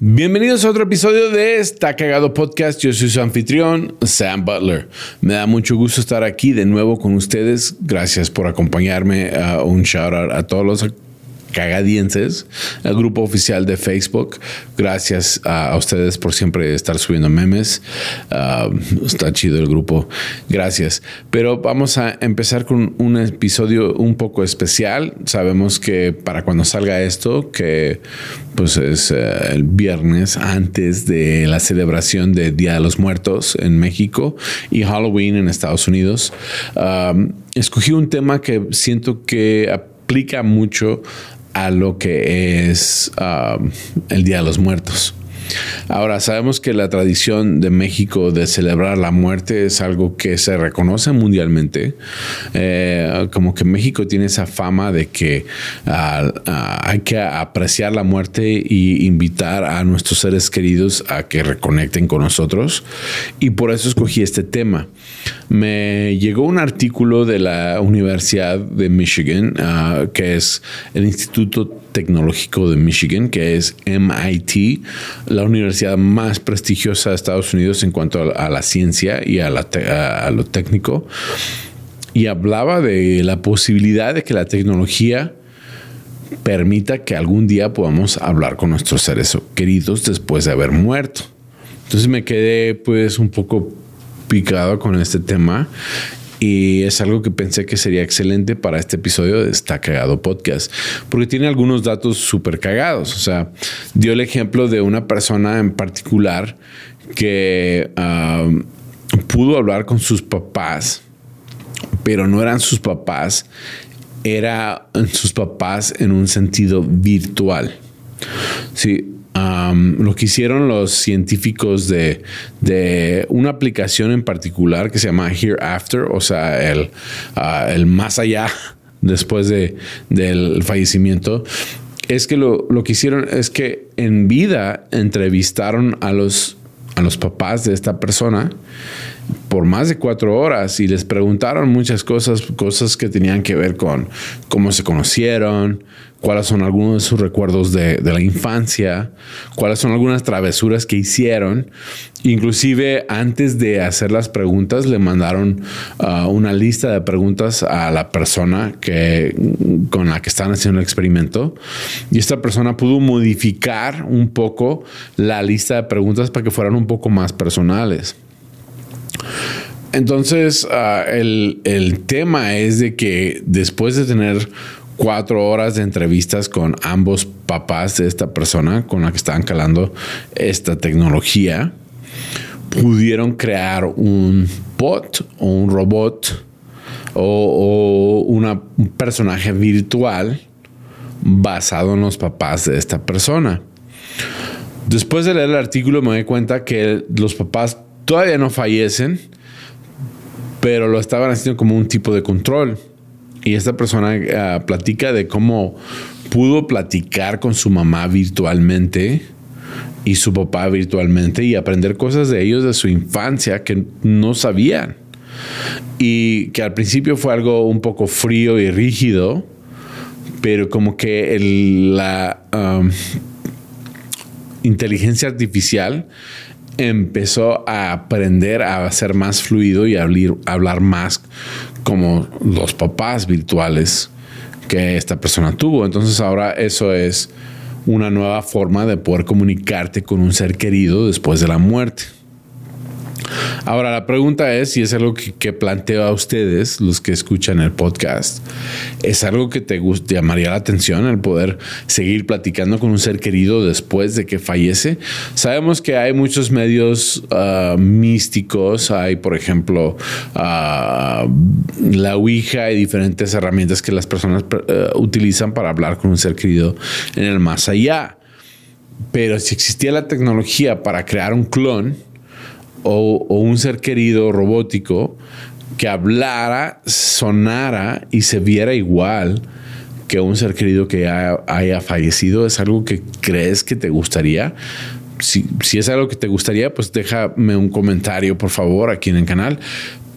Bienvenidos a otro episodio de Está Cagado Podcast. Yo soy su anfitrión, Sam Butler. Me da mucho gusto estar aquí de nuevo con ustedes. Gracias por acompañarme. Uh, un shout out a todos los cagadienses, el grupo oficial de Facebook. Gracias a, ustedes por siempre estar subiendo memes. Ah, está chido el grupo. Gracias. Pero vamos a empezar con un episodio un poco especial. Sabemos que para cuando salga esto, que pues es eh, el viernes antes de la celebración de Día de los Muertos en México y Halloween en Estados Unidos, ah, escogí un tema que siento que aplica mucho a lo que es um, el Día de los Muertos. Ahora, sabemos que la tradición de México de celebrar la muerte es algo que se reconoce mundialmente. Eh, como que México tiene esa fama de que ah, ah, hay que apreciar la muerte y invitar a nuestros seres queridos a que reconecten con nosotros. Y por eso escogí este tema. Me llegó un artículo de la Universidad de Michigan, ah, que es el Instituto Tecnológico de Michigan, que es MIT, la universidad más prestigiosa de Estados Unidos en cuanto a, la ciencia y a, lo técnico. Y hablaba de la posibilidad de que la tecnología permita que algún día podamos hablar con nuestros seres queridos después de haber muerto. Entonces me quedé pues un poco picado con este tema y es algo que pensé que sería excelente para este episodio de Está Cagado Podcast, porque tiene algunos datos súper cagados. O sea, dio el ejemplo de una persona en particular que pudo hablar con sus papás, pero no eran sus papás, eran sus papás en un sentido virtual. Sí, lo que hicieron los científicos de, una aplicación en particular que se llama Hereafter, o sea, el, ah, el más allá después de, del fallecimiento, es que lo, lo, que hicieron es que en vida entrevistaron a los, a los papás de esta persona por más de cuatro horas y les preguntaron muchas cosas, cosas que tenían que ver con cómo se conocieron, cuáles son algunos de sus recuerdos de, la infancia, cuáles son algunas travesuras que hicieron. Inclusive antes de hacer las preguntas le mandaron uh, una lista de preguntas a la persona que, con la que estaban haciendo el experimento y esta persona pudo modificar un poco la lista de preguntas para que fueran un poco más personales. Entonces, uh, el, el tema es de que después de tener cuatro horas de entrevistas con ambos papás de esta persona con la que estaban calando esta tecnología, pudieron crear un bot o un robot o, un personaje virtual basado en los papás de esta persona. Después de leer el artículo me doy cuenta que los papás todavía no fallecen, pero lo estaban haciendo como un tipo de control. Y esta persona ah, platica de cómo pudo platicar con su mamá virtualmente y su papá virtualmente y aprender cosas de ellos de su infancia que no sabían. Y que al principio fue algo un poco frío y rígido, pero como que la inteligencia artificial empezó a aprender a ser más fluido y a hablar más como los papás virtuales que esta persona tuvo. Entonces ahora eso es una nueva forma de poder comunicarte con un ser querido después de la muerte. Ahora, la pregunta es si es algo que, planteo a ustedes, los que escuchan el podcast. ¿Es algo que te, llamaría la atención el poder seguir platicando con un ser querido después de que fallece? Sabemos que hay muchos medios ah, místicos. Hay, por ejemplo, ah, la Ouija y diferentes herramientas que las personas eh, utilizan para hablar con un ser querido en el más allá. Pero si existía la tecnología para crear un clon, o, un ser querido robótico que hablara, sonara y se viera igual que un ser querido que haya, fallecido? ¿Es algo que crees que te gustaría? Si, si, es algo que te gustaría, pues déjame un comentario, por favor, aquí en el canal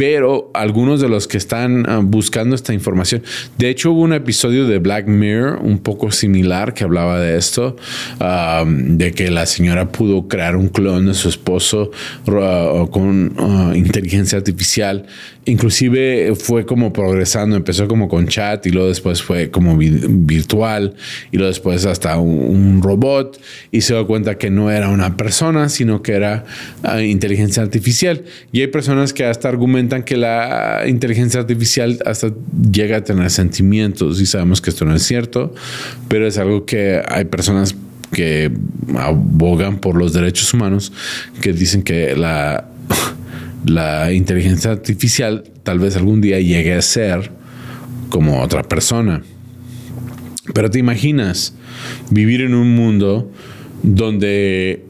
pero algunos de los que están ah, buscando esta información, de hecho hubo un episodio de Black Mirror un poco similar que hablaba de esto, ah, de que la señora pudo crear un clon de su esposo uh, con uh, inteligencia artificial inclusive fue como progresando, empezó como con chat y luego después fue como virtual y luego después hasta un, robot y se dio cuenta que no era una persona, sino que era uh, inteligencia artificial. Y hay personas que hasta argumentan que la inteligencia artificial hasta llega a tener sentimientos y sabemos que esto no es cierto, pero es algo que hay personas que abogan por los derechos humanos que dicen que la la inteligencia artificial tal vez algún día llegue a ser como otra persona. Pero te imaginas vivir en un mundo donde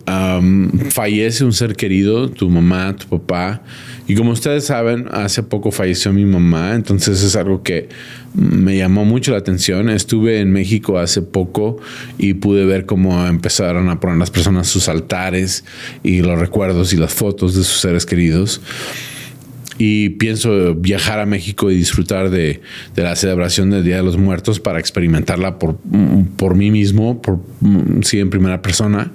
fallece un ser querido, tu mamá, tu papá, y como ustedes saben, hace poco falleció mi mamá, entonces es algo que me llamó mucho la atención. Estuve en México hace poco y pude ver cómo empezaron a poner las personas sus altares y los recuerdos y las fotos de sus seres queridos y pienso viajar a México y disfrutar de, la celebración del Día de los Muertos para experimentarla por, por mí mismo, por sí en primera persona.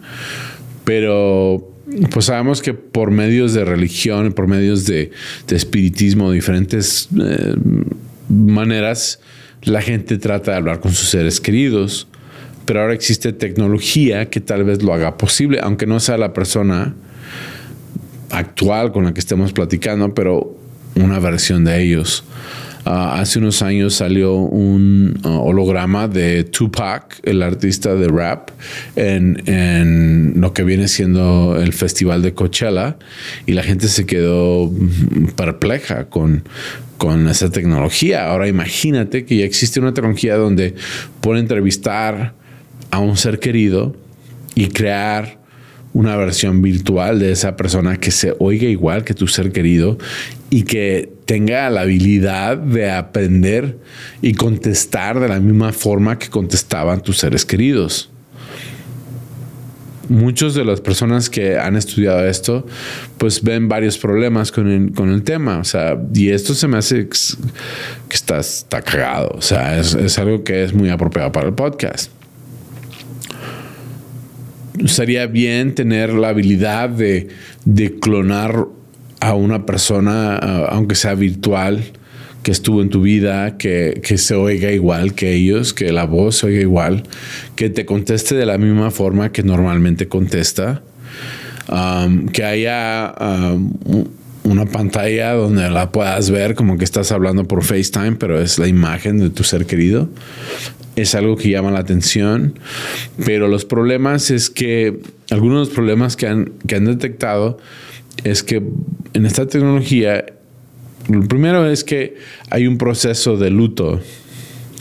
Pero pues sabemos que por medios de religión, por medios de, espiritismo, diferentes eh, maneras, la gente trata de hablar con sus seres queridos. Pero ahora existe tecnología que tal vez lo haga posible, aunque no sea la persona actual con la que estemos platicando, pero una versión de ellos. Ah, hace unos años salió un ah, holograma de Tupac, el artista de rap, en, lo que viene siendo el festival de Coachella y la gente se quedó perpleja con, con esa tecnología. Ahora imagínate que ya existe una tecnología donde puede entrevistar a un ser querido y crear una versión virtual de esa persona que se oiga igual que tu ser querido y que tenga la habilidad de aprender y contestar de la misma forma que contestaban tus seres queridos. Muchos de las personas que han estudiado esto, pues ven varios problemas con el, tema. O sea, y esto se me hace que está, está cagado. O sea, es, es algo que es muy apropiado para el podcast sería bien tener la habilidad de, clonar a una persona, aunque sea virtual, que estuvo en tu vida, que, se oiga igual que ellos, que la voz se oiga igual, que te conteste de la misma forma que normalmente contesta, um, que haya um, una pantalla donde la puedas ver como que estás hablando por FaceTime, pero es la imagen de tu ser querido es algo que llama la atención, pero los problemas es que algunos de los problemas que han, que han detectado es que en esta tecnología, lo primero es que hay un proceso de luto.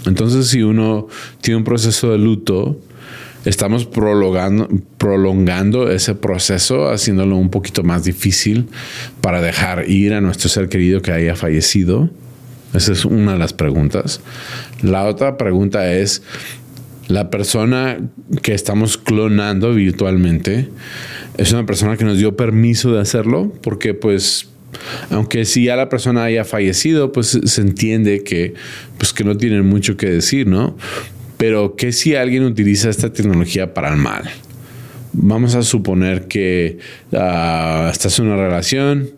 Entonces, si uno tiene un proceso de luto, estamos prolongando, prolongando ese proceso, haciéndolo un poquito más difícil para dejar ir a nuestro ser querido que haya fallecido. Esa es una de las preguntas. La otra pregunta es, la persona que estamos clonando virtualmente es una persona que nos dio permiso de hacerlo, porque pues aunque si ya la persona haya fallecido, pues se entiende que, pues que no tienen mucho que decir, ¿no? Pero que si alguien utiliza esta tecnología para el mal? Vamos a suponer que uh, estás en una relación,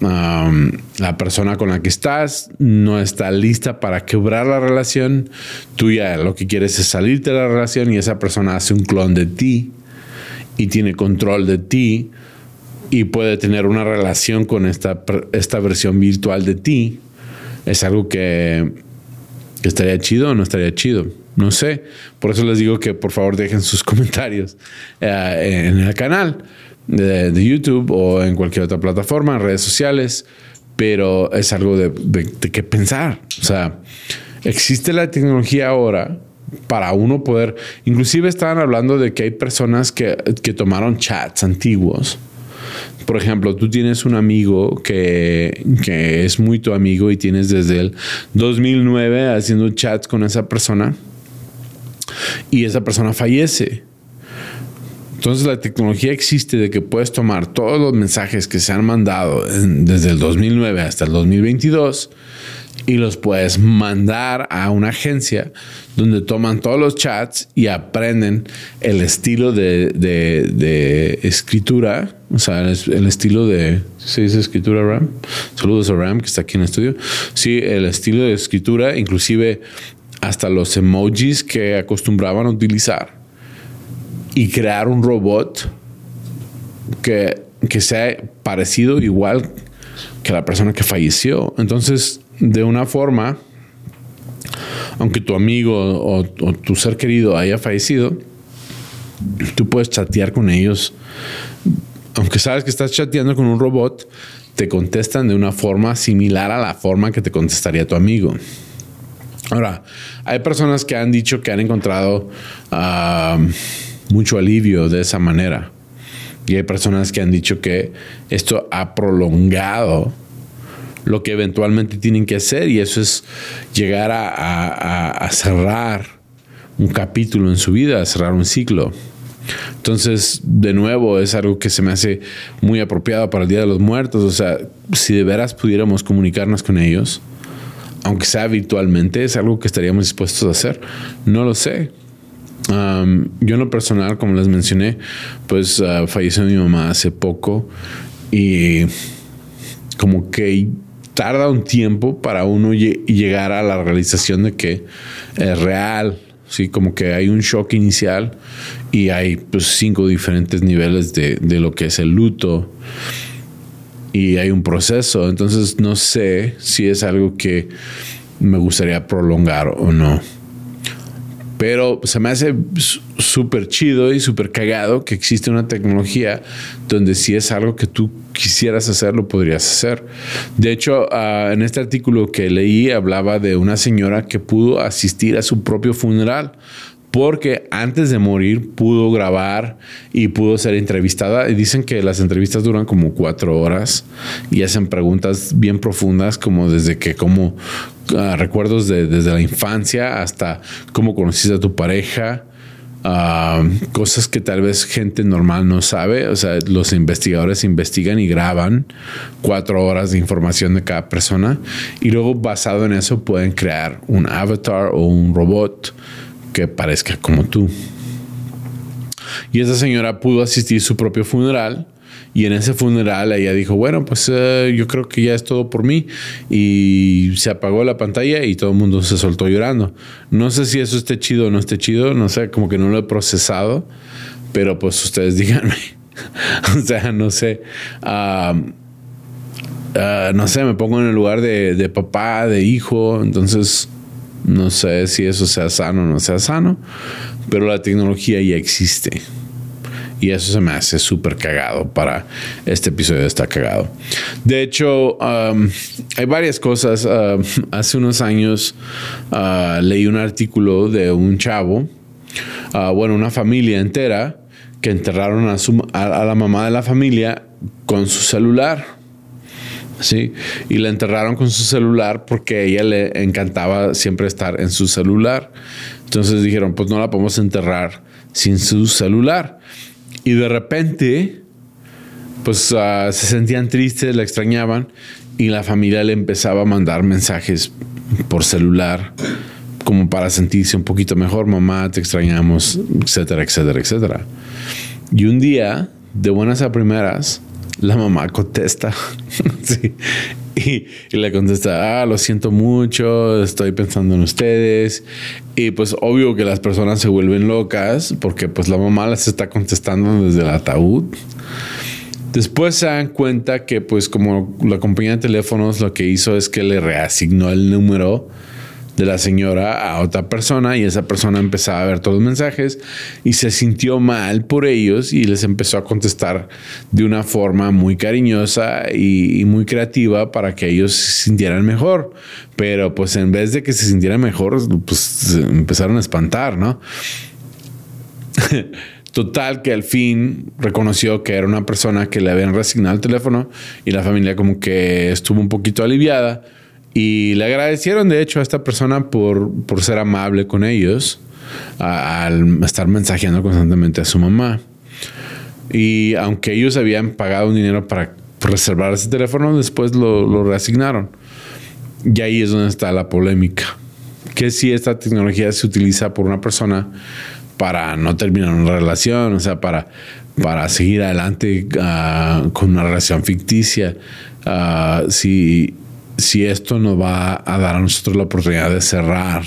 la persona con la que estás no está lista para quebrar la relación, tú ya lo que quieres es salirte de la relación y esa persona hace un clon de ti y tiene control de ti y puede tener una relación con esta, esta versión virtual de ti, es algo que, estaría chido o no estaría chido. No sé. Por eso les digo que por favor dejen sus comentarios eh, en el canal de, YouTube o en cualquier otra plataforma, en redes sociales, pero es algo de, de, qué pensar. O sea, existe la tecnología ahora para uno poder, inclusive estaban hablando de que hay personas que, que tomaron chats antiguos Por ejemplo, tú tienes un amigo que, que es muy tu amigo y tienes desde el 2009 haciendo chats con esa persona y esa persona fallece. Entonces la tecnología existe de que puedes tomar todos los mensajes que se han mandado desde el 2009 hasta el 2022 y los puedes mandar a una agencia donde toman todos los chats y aprenden el estilo de, escritura, o sea, el, estilo de, ¿se dice escritura Ram? Saludos a Ram que está aquí en el estudio. Sí, el estilo de escritura, inclusive hasta los emojis que acostumbraban a utilizar y crear un robot que, que sea parecido igual que la persona que falleció. Entonces, de una forma, aunque tu amigo o, tu ser querido haya fallecido, tú puedes chatear con ellos. Aunque sabes que estás chateando con un robot, te contestan de una forma similar a la forma que te contestaría tu amigo. Ahora, hay personas que han dicho que han encontrado ah, mucho alivio de esa manera. Y hay personas que han dicho que esto ha prolongado lo que eventualmente tienen que hacer y eso es llegar a, cerrar un capítulo en su vida, a cerrar un ciclo. Entonces, de nuevo, es algo que se me hace muy apropiado para el Día de los Muertos. O sea, si de veras pudiéramos comunicarnos con ellos, aunque sea virtualmente, es algo que estaríamos dispuestos a hacer. No lo sé. Yo en lo personal, como les mencioné, pues uh, falleció mi mamá hace poco y como que tarda un tiempo para uno llegar a la realización de que es real, sí, como que hay un shock inicial y hay pues, cinco diferentes niveles de, de lo que es el luto y hay un proceso. Entonces no sé si es algo que me gustaría prolongar o no. Pero se me hace súper chido y súper cagado que existe una tecnología donde si es algo que tú quisieras hacer, lo podrías hacer. De hecho, ah, en este artículo que leí hablaba de una señora que pudo asistir a su propio funeral porque antes de morir pudo grabar y pudo ser entrevistada. Y dicen que las entrevistas duran como cuatro horas y hacen preguntas bien profundas, como desde que, como ah, recuerdos de, desde la infancia hasta cómo conociste a tu pareja. Ah, cosas que tal vez gente normal no sabe. O sea, los investigadores investigan y graban cuatro horas de información de cada persona y luego basado en eso pueden crear un avatar o un robot que parezca como tú. Y esa señora pudo asistir a su propio funeral. Y en ese funeral ella dijo, bueno, pues eh, yo creo que ya es todo por mí. Y se apagó la pantalla y todo el mundo se soltó llorando. No sé si eso esté chido o no esté chido, no sé, como que no lo he procesado, pero pues ustedes díganme. o sea, no sé. Ah, no sé, me pongo en el lugar de, de papá, de hijo, entonces no sé si eso sea sano o no sea sano, pero la tecnología ya existe. Y eso se me hace súper cagado para este episodio está cagado. De hecho, um, hay varias cosas. Um, hace unos años uh, leí un artículo de un chavo, uh, bueno, una familia entera, que enterraron a, a la mamá de la familia con su celular. Sí, y la enterraron con su celular porque a ella le encantaba siempre estar en su celular. Entonces dijeron, pues no la podemos enterrar sin su celular. Y de repente, pues ah, se sentían tristes, la extrañaban y la familia le empezaba a mandar mensajes por celular como para sentirse un poquito mejor, mamá, te extrañamos, etcétera, etcétera, etcétera. Y un día, de buenas a primeras, la mamá contesta. y, le contesta, ah, lo siento mucho, estoy pensando en ustedes. Y pues obvio que las personas se vuelven locas porque pues la mamá las está contestando desde el ataúd. Después se dan cuenta que pues como la compañía de teléfonos lo que hizo es que le reasignó el número de la señora a otra persona y esa persona empezaba a ver todos los mensajes y se sintió mal por ellos y les empezó a contestar de una forma muy cariñosa y, muy creativa para que ellos se sintieran mejor. Pero pues en vez de que se sintieran mejor, pues empezaron a espantar, ¿no? Total que al fin reconoció que era una persona que le habían resignado el teléfono y la familia como que estuvo un poquito aliviada y le agradecieron de hecho a esta persona por, por ser amable con ellos al estar mensajeando constantemente a su mamá. Y aunque ellos habían pagado un dinero para reservar ese teléfono, después lo, lo reasignaron. Y ahí es donde está la polémica. Que si esta tecnología se utiliza por una persona para no terminar una relación, o sea, para, para seguir adelante uh, con una relación ficticia, uh, si, si esto nos va a dar a nosotros la oportunidad de cerrar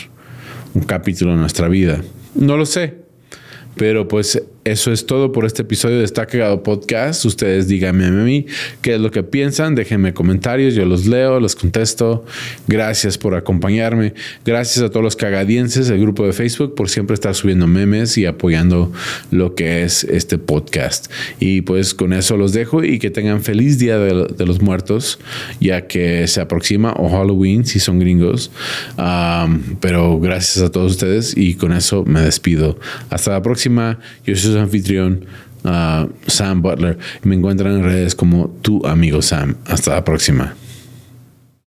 un capítulo de nuestra vida. No lo sé, pero pues eso es todo por este episodio de Está Cagado Podcast. Ustedes díganme a mí qué es lo que piensan. Déjenme comentarios, yo los leo, los contesto. Gracias por acompañarme. Gracias a todos los cagadienses del grupo de Facebook por siempre estar subiendo memes y apoyando lo que es este podcast. Y pues con eso los dejo y que tengan feliz Día de, los Muertos, ya que se aproxima o Halloween si son gringos. pero gracias a todos ustedes y con eso me despido. Hasta la próxima. Yo soy anfitrión, uh, Sam Butler. Me encuentran en redes como tu amigo Sam. Hasta la próxima.